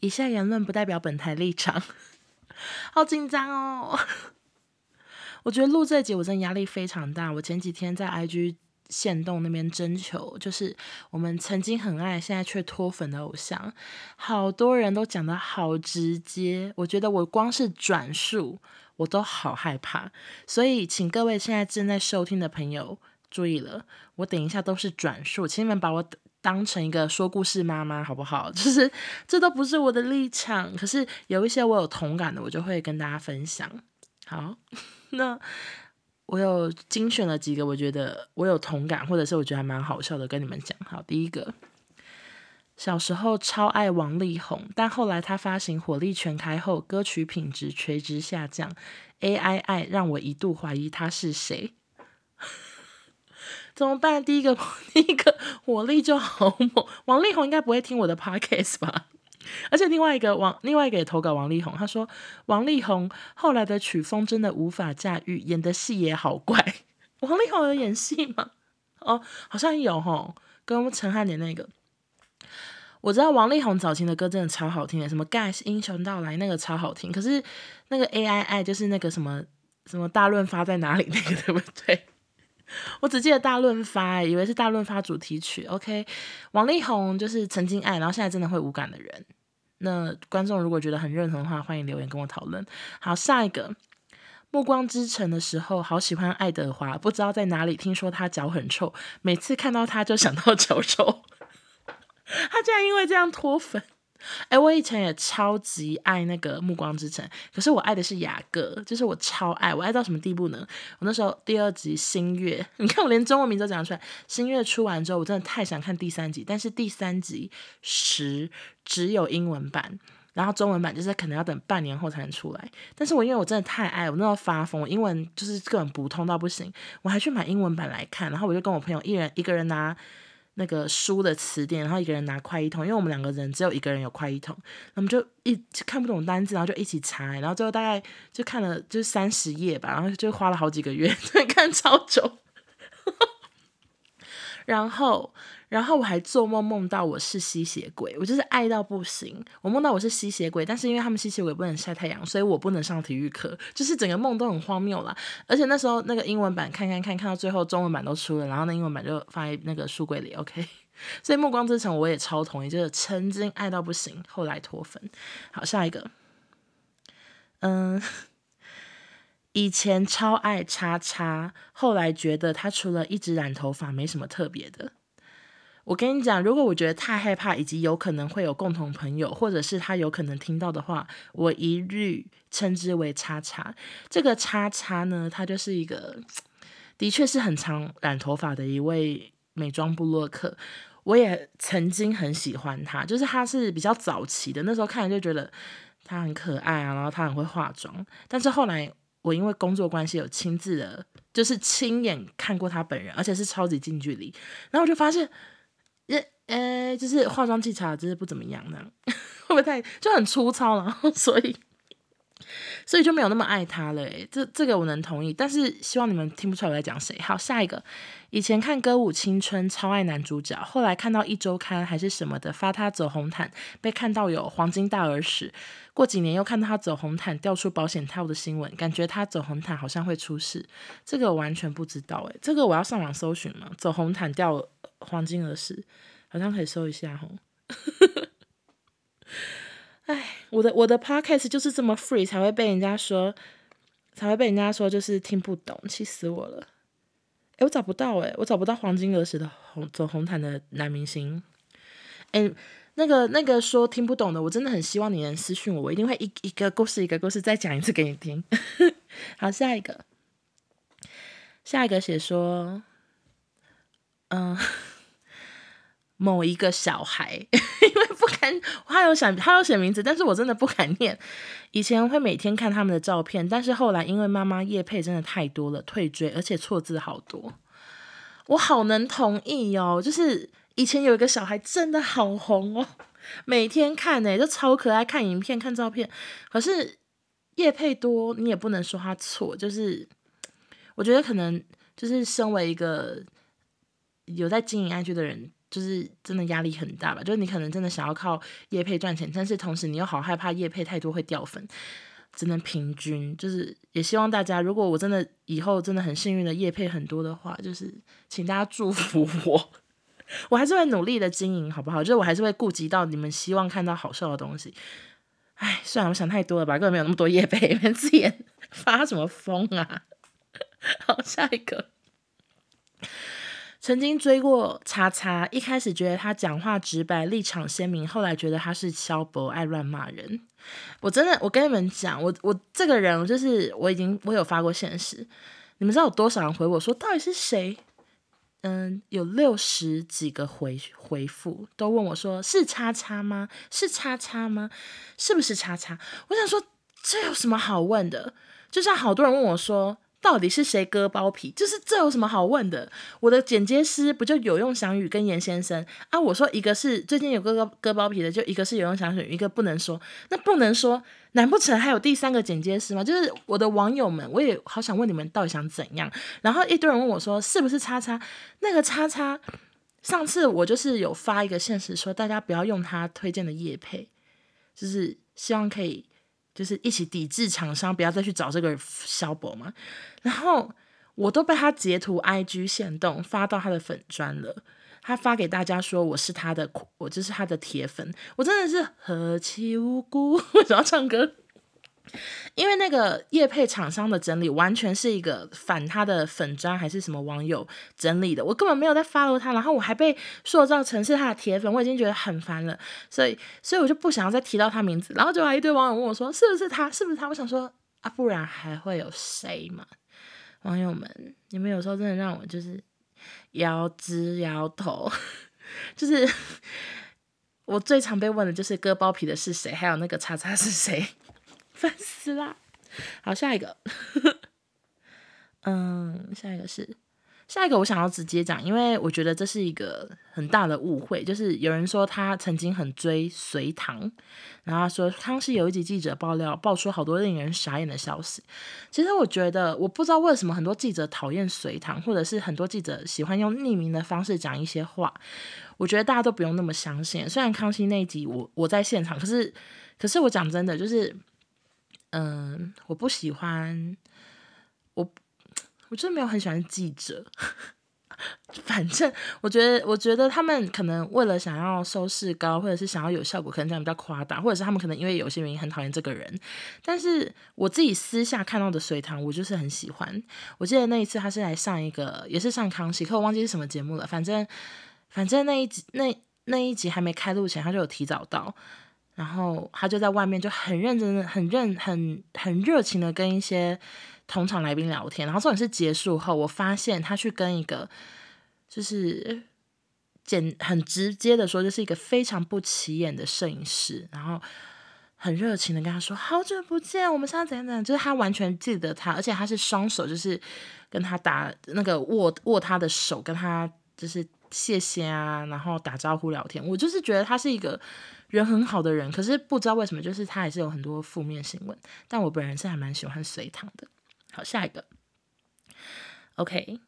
以下言论不代表本台立场。好紧张哦！我觉得录这集我真的压力非常大。我前几天在 IG 线动那边征求，就是我们曾经很爱，现在却脱粉的偶像，好多人都讲得好直接。我觉得我光是转述我都好害怕，所以请各位现在正在收听的朋友注意了，我等一下都是转述，请你们把我当成一个说故事妈妈好不好？就是这都不是我的立场，可是有一些我有同感的，我就会跟大家分享。好，那我有精选了几个，我觉得我有同感，或者是我觉得还蛮好笑的，跟你们讲。好，第一个，小时候超爱王力宏，但后来他发行《火力全开》后，歌曲品质垂直下降，AI 爱让我一度怀疑他是谁。怎么办？第一个，第一个火力就好猛。王力宏应该不会听我的 podcast 吧？而且另外一个王，另外一个也投稿王力宏，他说王力宏后来的曲风真的无法驾驭，演的戏也好怪。王力宏有演戏吗？哦，好像有齁，跟陈汉典那个。我知道王力宏早期的歌真的超好听的，什么 Guys 英雄到来那个超好听。可是那个 AI 爱就是那个什么什么大润发在哪里那个 对不对？我只记得大润发，以为是大润发主题曲。OK，王力宏就是曾经爱，然后现在真的会无感的人。那观众如果觉得很认同的话，欢迎留言跟我讨论。好，下一个《暮光之城》的时候，好喜欢爱德华，不知道在哪里听说他脚很臭，每次看到他就想到脚臭。他竟然因为这样脱粉。哎，我以前也超级爱那个《暮光之城》，可是我爱的是雅各，就是我超爱，我爱到什么地步呢？我那时候第二集《星月》，你看我连中文名都讲出来，《星月》出完之后，我真的太想看第三集，但是第三集十只有英文版，然后中文版就是可能要等半年后才能出来。但是我因为我真的太爱，我那时候发疯，英文就是根本不通到不行，我还去买英文版来看，然后我就跟我朋友一人一个人拿。那个书的词典，然后一个人拿快译通，因为我们两个人只有一个人有快译通，我们就一看不懂单字，然后就一起查，然后最后大概就看了就三十页吧，然后就花了好几个月，看超久，然后。然后我还做梦梦到我是吸血鬼，我就是爱到不行。我梦到我是吸血鬼，但是因为他们吸血鬼不能晒太阳，所以我不能上体育课，就是整个梦都很荒谬啦。而且那时候那个英文版看看看看到最后中文版都出了，然后那英文版就放在那个书柜里。OK，所以《暮光之城》我也超同意，就是曾经爱到不行，后来脱粉。好，下一个，嗯，以前超爱叉叉，后来觉得他除了一直染头发，没什么特别的。我跟你讲，如果我觉得太害怕，以及有可能会有共同朋友，或者是他有可能听到的话，我一律称之为叉叉。这个叉叉呢，他就是一个，的确是很常染头发的一位美妆部落客。我也曾经很喜欢他，就是他是比较早期的，那时候看就觉得他很可爱啊，然后他很会化妆。但是后来我因为工作关系有亲自的，就是亲眼看过他本人，而且是超级近距离，然后我就发现。呃，就是化妆技巧就是不怎么样呢，会不会太就很粗糙，然 后所以所以就没有那么爱他了。诶，这这个我能同意，但是希望你们听不出来我在讲谁。好，下一个，以前看歌舞青春超爱男主角，后来看到一周刊还是什么的发他走红毯，被看到有黄金大耳屎，过几年又看到他走红毯掉出保险套的新闻，感觉他走红毯好像会出事。这个我完全不知道，诶，这个我要上网搜寻嘛？走红毯掉黄金耳屎。好像可以搜一下吼，哎，我的我的 podcast 就是这么 free 才会被人家说，才会被人家说就是听不懂，气死我了。哎，我找不到哎，我找不到黄金儿时的红走红毯的男明星。哎，那个那个说听不懂的，我真的很希望你能私信我，我一定会一一个故事一个故事再讲一次给你听。好，下一个，下一个写说，嗯。某一个小孩，因为不敢，他有想，他有写名字，但是我真的不敢念。以前会每天看他们的照片，但是后来因为妈妈叶配真的太多了，退追，而且错字好多。我好能同意哦，就是以前有一个小孩真的好红哦，每天看呢，就超可爱，看影片看照片。可是叶配多，你也不能说他错，就是我觉得可能就是身为一个有在经营 IG 的人。就是真的压力很大吧。就是你可能真的想要靠业配赚钱，但是同时你又好害怕业配太多会掉粉，只能平均。就是也希望大家，如果我真的以后真的很幸运的业配很多的话，就是请大家祝福我，我还是会努力的经营，好不好？就是我还是会顾及到你们希望看到好笑的东西。哎，算了，我想太多了吧，根本没有那么多业配，你们自己 发什么疯啊？好，下一个。曾经追过叉叉，一开始觉得他讲话直白、立场鲜明，后来觉得他是萧伯，爱乱骂人。我真的，我跟你们讲，我我这个人就是我已经我有发过现实，你们知道有多少人回我说到底是谁？嗯，有六十几个回回复，都问我说是叉叉吗？是叉叉吗？是不是叉叉？我想说这有什么好问的？就像好多人问我说。到底是谁割包皮？就是这有什么好问的？我的剪接师不就有用翔宇跟严先生啊？我说一个是最近有割割割包皮的，就一个是有用翔宇，一个不能说。那不能说，难不成还有第三个剪接师吗？就是我的网友们，我也好想问你们到底想怎样。然后一堆人问我说是不是叉叉？那个叉叉，上次我就是有发一个现实说大家不要用他推荐的叶配，就是希望可以。就是一起抵制厂商，不要再去找这个肖博嘛。然后我都被他截图 IG 限动发到他的粉专了。他发给大家说我是他的，我就是他的铁粉。我真的是何其无辜！为什么要唱歌？因为那个业配厂商的整理完全是一个反他的粉砖还是什么网友整理的，我根本没有在 follow 他，然后我还被塑造成是他的铁粉，我已经觉得很烦了，所以所以我就不想要再提到他名字，然后就还一堆网友问我说是不是他，是不是他？我想说啊，不然还会有谁嘛？网友们，你们有时候真的让我就是摇直摇头，就是 我最常被问的就是割包皮的是谁，还有那个叉叉是谁。烦死啦！好，下一个，嗯，下一个是下一个，我想要直接讲，因为我觉得这是一个很大的误会。就是有人说他曾经很追隋唐，然后说康熙有一集记者爆料，爆出好多令人傻眼的消息。其实我觉得，我不知道为什么很多记者讨厌隋唐，或者是很多记者喜欢用匿名的方式讲一些话。我觉得大家都不用那么相信。虽然康熙那一集我我在现场，可是可是我讲真的就是。嗯，我不喜欢，我我真的没有很喜欢记者。反正我觉得，我觉得他们可能为了想要收视高，或者是想要有效果，可能这样比较夸大，或者是他们可能因为有些原因很讨厌这个人。但是我自己私下看到的隋棠，我就是很喜欢。我记得那一次他是来上一个，也是上康熙，可我忘记是什么节目了。反正反正那一集那那一集还没开录前，他就有提早到。然后他就在外面就很认真的、很认、很很热情的跟一些同场来宾聊天。然后重点是结束后，我发现他去跟一个就是简很直接的说，就是一个非常不起眼的摄影师，然后很热情的跟他说：“好久不见，我们现在怎样怎样。”就是他完全记得他，而且他是双手就是跟他打那个握握他的手，跟他就是谢谢啊，然后打招呼聊天。我就是觉得他是一个。人很好的人，可是不知道为什么，就是他还是有很多负面新闻。但我本人是还蛮喜欢隋唐的。好，下一个，OK，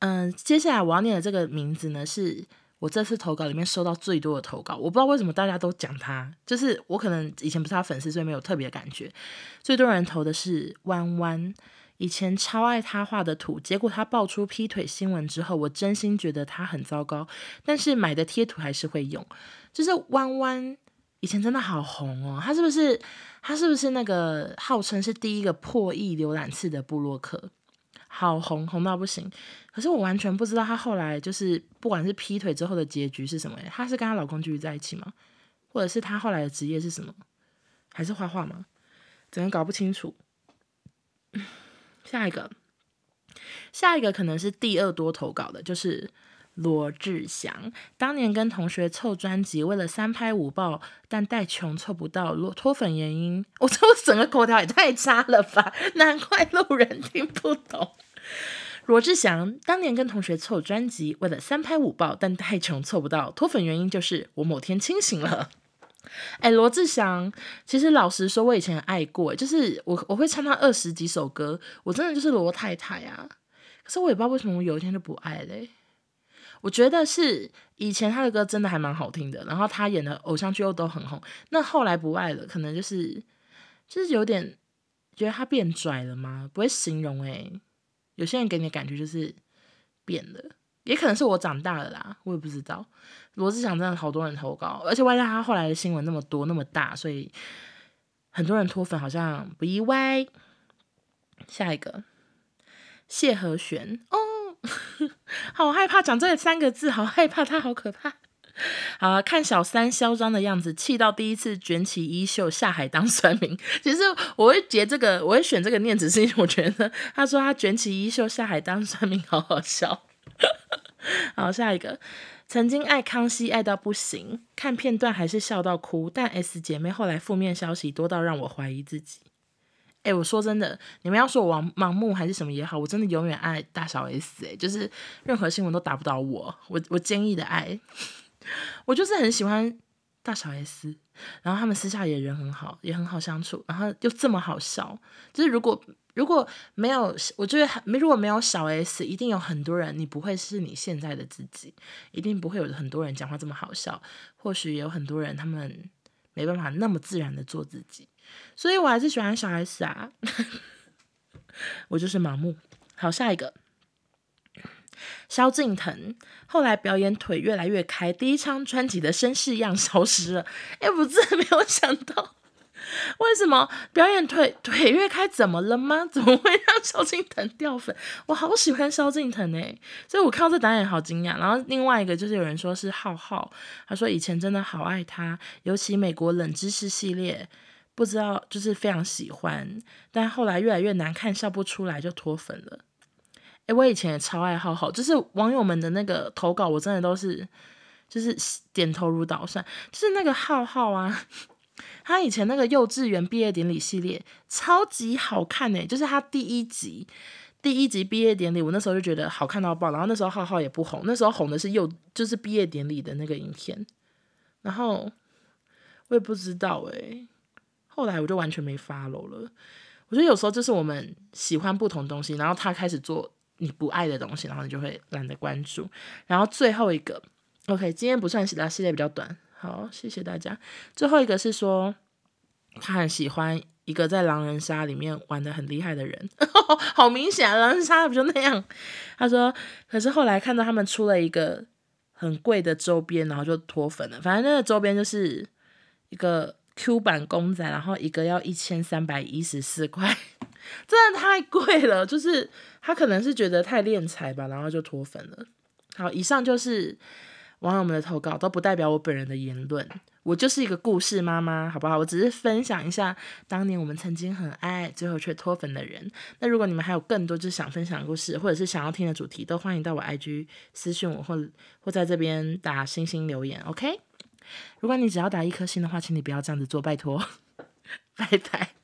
嗯，接下来我要念的这个名字呢，是我这次投稿里面收到最多的投稿。我不知道为什么大家都讲他，就是我可能以前不是他粉丝，所以没有特别感觉。最多人投的是弯弯。以前超爱他画的图，结果他爆出劈腿新闻之后，我真心觉得他很糟糕。但是买的贴图还是会用。就是弯弯以前真的好红哦，他是不是他是不是那个号称是第一个破亿浏览次的布洛克？好红，红到不行。可是我完全不知道他后来就是不管是劈腿之后的结局是什么？他是跟他老公继续在一起吗？或者是他后来的职业是什么？还是画画吗？整个搞不清楚。下一个，下一个可能是第二多投稿的，就是罗志祥。当年跟同学凑专辑，为了三拍五爆，但带穷凑不到，罗脱粉原因，我 这整个口条也太差了吧？难怪路人听不懂。罗志祥当年跟同学凑专辑，为了三拍五爆，但带穷凑不到，脱粉原因就是我某天清醒了。哎，罗志祥，其实老实说，我以前爱过，就是我我会唱他二十几首歌，我真的就是罗太太啊。可是我也不知道为什么我有一天就不爱嘞。我觉得是以前他的歌真的还蛮好听的，然后他演的偶像剧又都很红。那后来不爱了，可能就是就是有点觉得他变拽了吗？不会形容诶、有些人给你的感觉就是变了，也可能是我长大了啦，我也不知道。罗志祥真的好多人投稿，而且外加他后来的新闻那么多那么大，所以很多人脱粉好像不意外。下一个谢和弦哦。好害怕讲这三个字，好害怕，他好可怕。好，看小三嚣张的样子，气到第一次卷起衣袖下海当算命。其实我会截这个，我会选这个念，只是因为我觉得他说他卷起衣袖下海当算命，好好笑。好，下一个，曾经爱康熙爱到不行，看片段还是笑到哭，但 S 姐妹后来负面消息多到让我怀疑自己。哎、我说真的，你们要说我盲目还是什么也好，我真的永远爱大小 S、欸。就是任何新闻都打不倒我，我我坚毅的爱，我就是很喜欢大小 S。然后他们私下也人很好，也很好相处，然后又这么好笑。就是如果如果没有，我觉得没如果没有小 S，一定有很多人，你不会是你现在的自己，一定不会有很多人讲话这么好笑。或许有很多人他们没办法那么自然的做自己。所以我还是喜欢小 S 啊，我就是盲目。好，下一个，萧敬腾后来表演腿越来越开，第一张专辑的绅士样消失了。哎，我真的没有想到，为什么表演腿腿越开怎么了吗？怎么会让萧敬腾掉粉？我好喜欢萧敬腾哎，所以我看到这导演好惊讶。然后另外一个就是有人说是浩浩，他说以前真的好爱他，尤其美国冷知识系列。不知道，就是非常喜欢，但后来越来越难看，笑不出来就脱粉了。诶，我以前也超爱浩浩，就是网友们的那个投稿，我真的都是就是点头如捣蒜。就是那个浩浩啊，他以前那个幼稚园毕业典礼系列超级好看诶，就是他第一集第一集毕业典礼，我那时候就觉得好看到爆。然后那时候浩浩也不红，那时候红的是幼就是毕业典礼的那个影片。然后我也不知道诶。后来我就完全没 follow 了。我觉得有时候就是我们喜欢不同东西，然后他开始做你不爱的东西，然后你就会懒得关注。然后最后一个，OK，今天不算其他，系列比较短。好，谢谢大家。最后一个是说，他很喜欢一个在狼人杀里面玩得很厉害的人，好明显啊，狼人杀不就那样？他说，可是后来看到他们出了一个很贵的周边，然后就脱粉了。反正那个周边就是一个。Q 版公仔，然后一个要一千三百一十四块，真的太贵了。就是他可能是觉得太敛财吧，然后就脱粉了。好，以上就是网友们的投稿，都不代表我本人的言论。我就是一个故事妈妈，好不好？我只是分享一下当年我们曾经很爱，最后却脱粉的人。那如果你们还有更多就是想分享的故事，或者是想要听的主题，都欢迎到我 IG 私讯我，或或在这边打星星留言，OK？如果你只要打一颗星的话，请你不要这样子做，拜托，拜拜。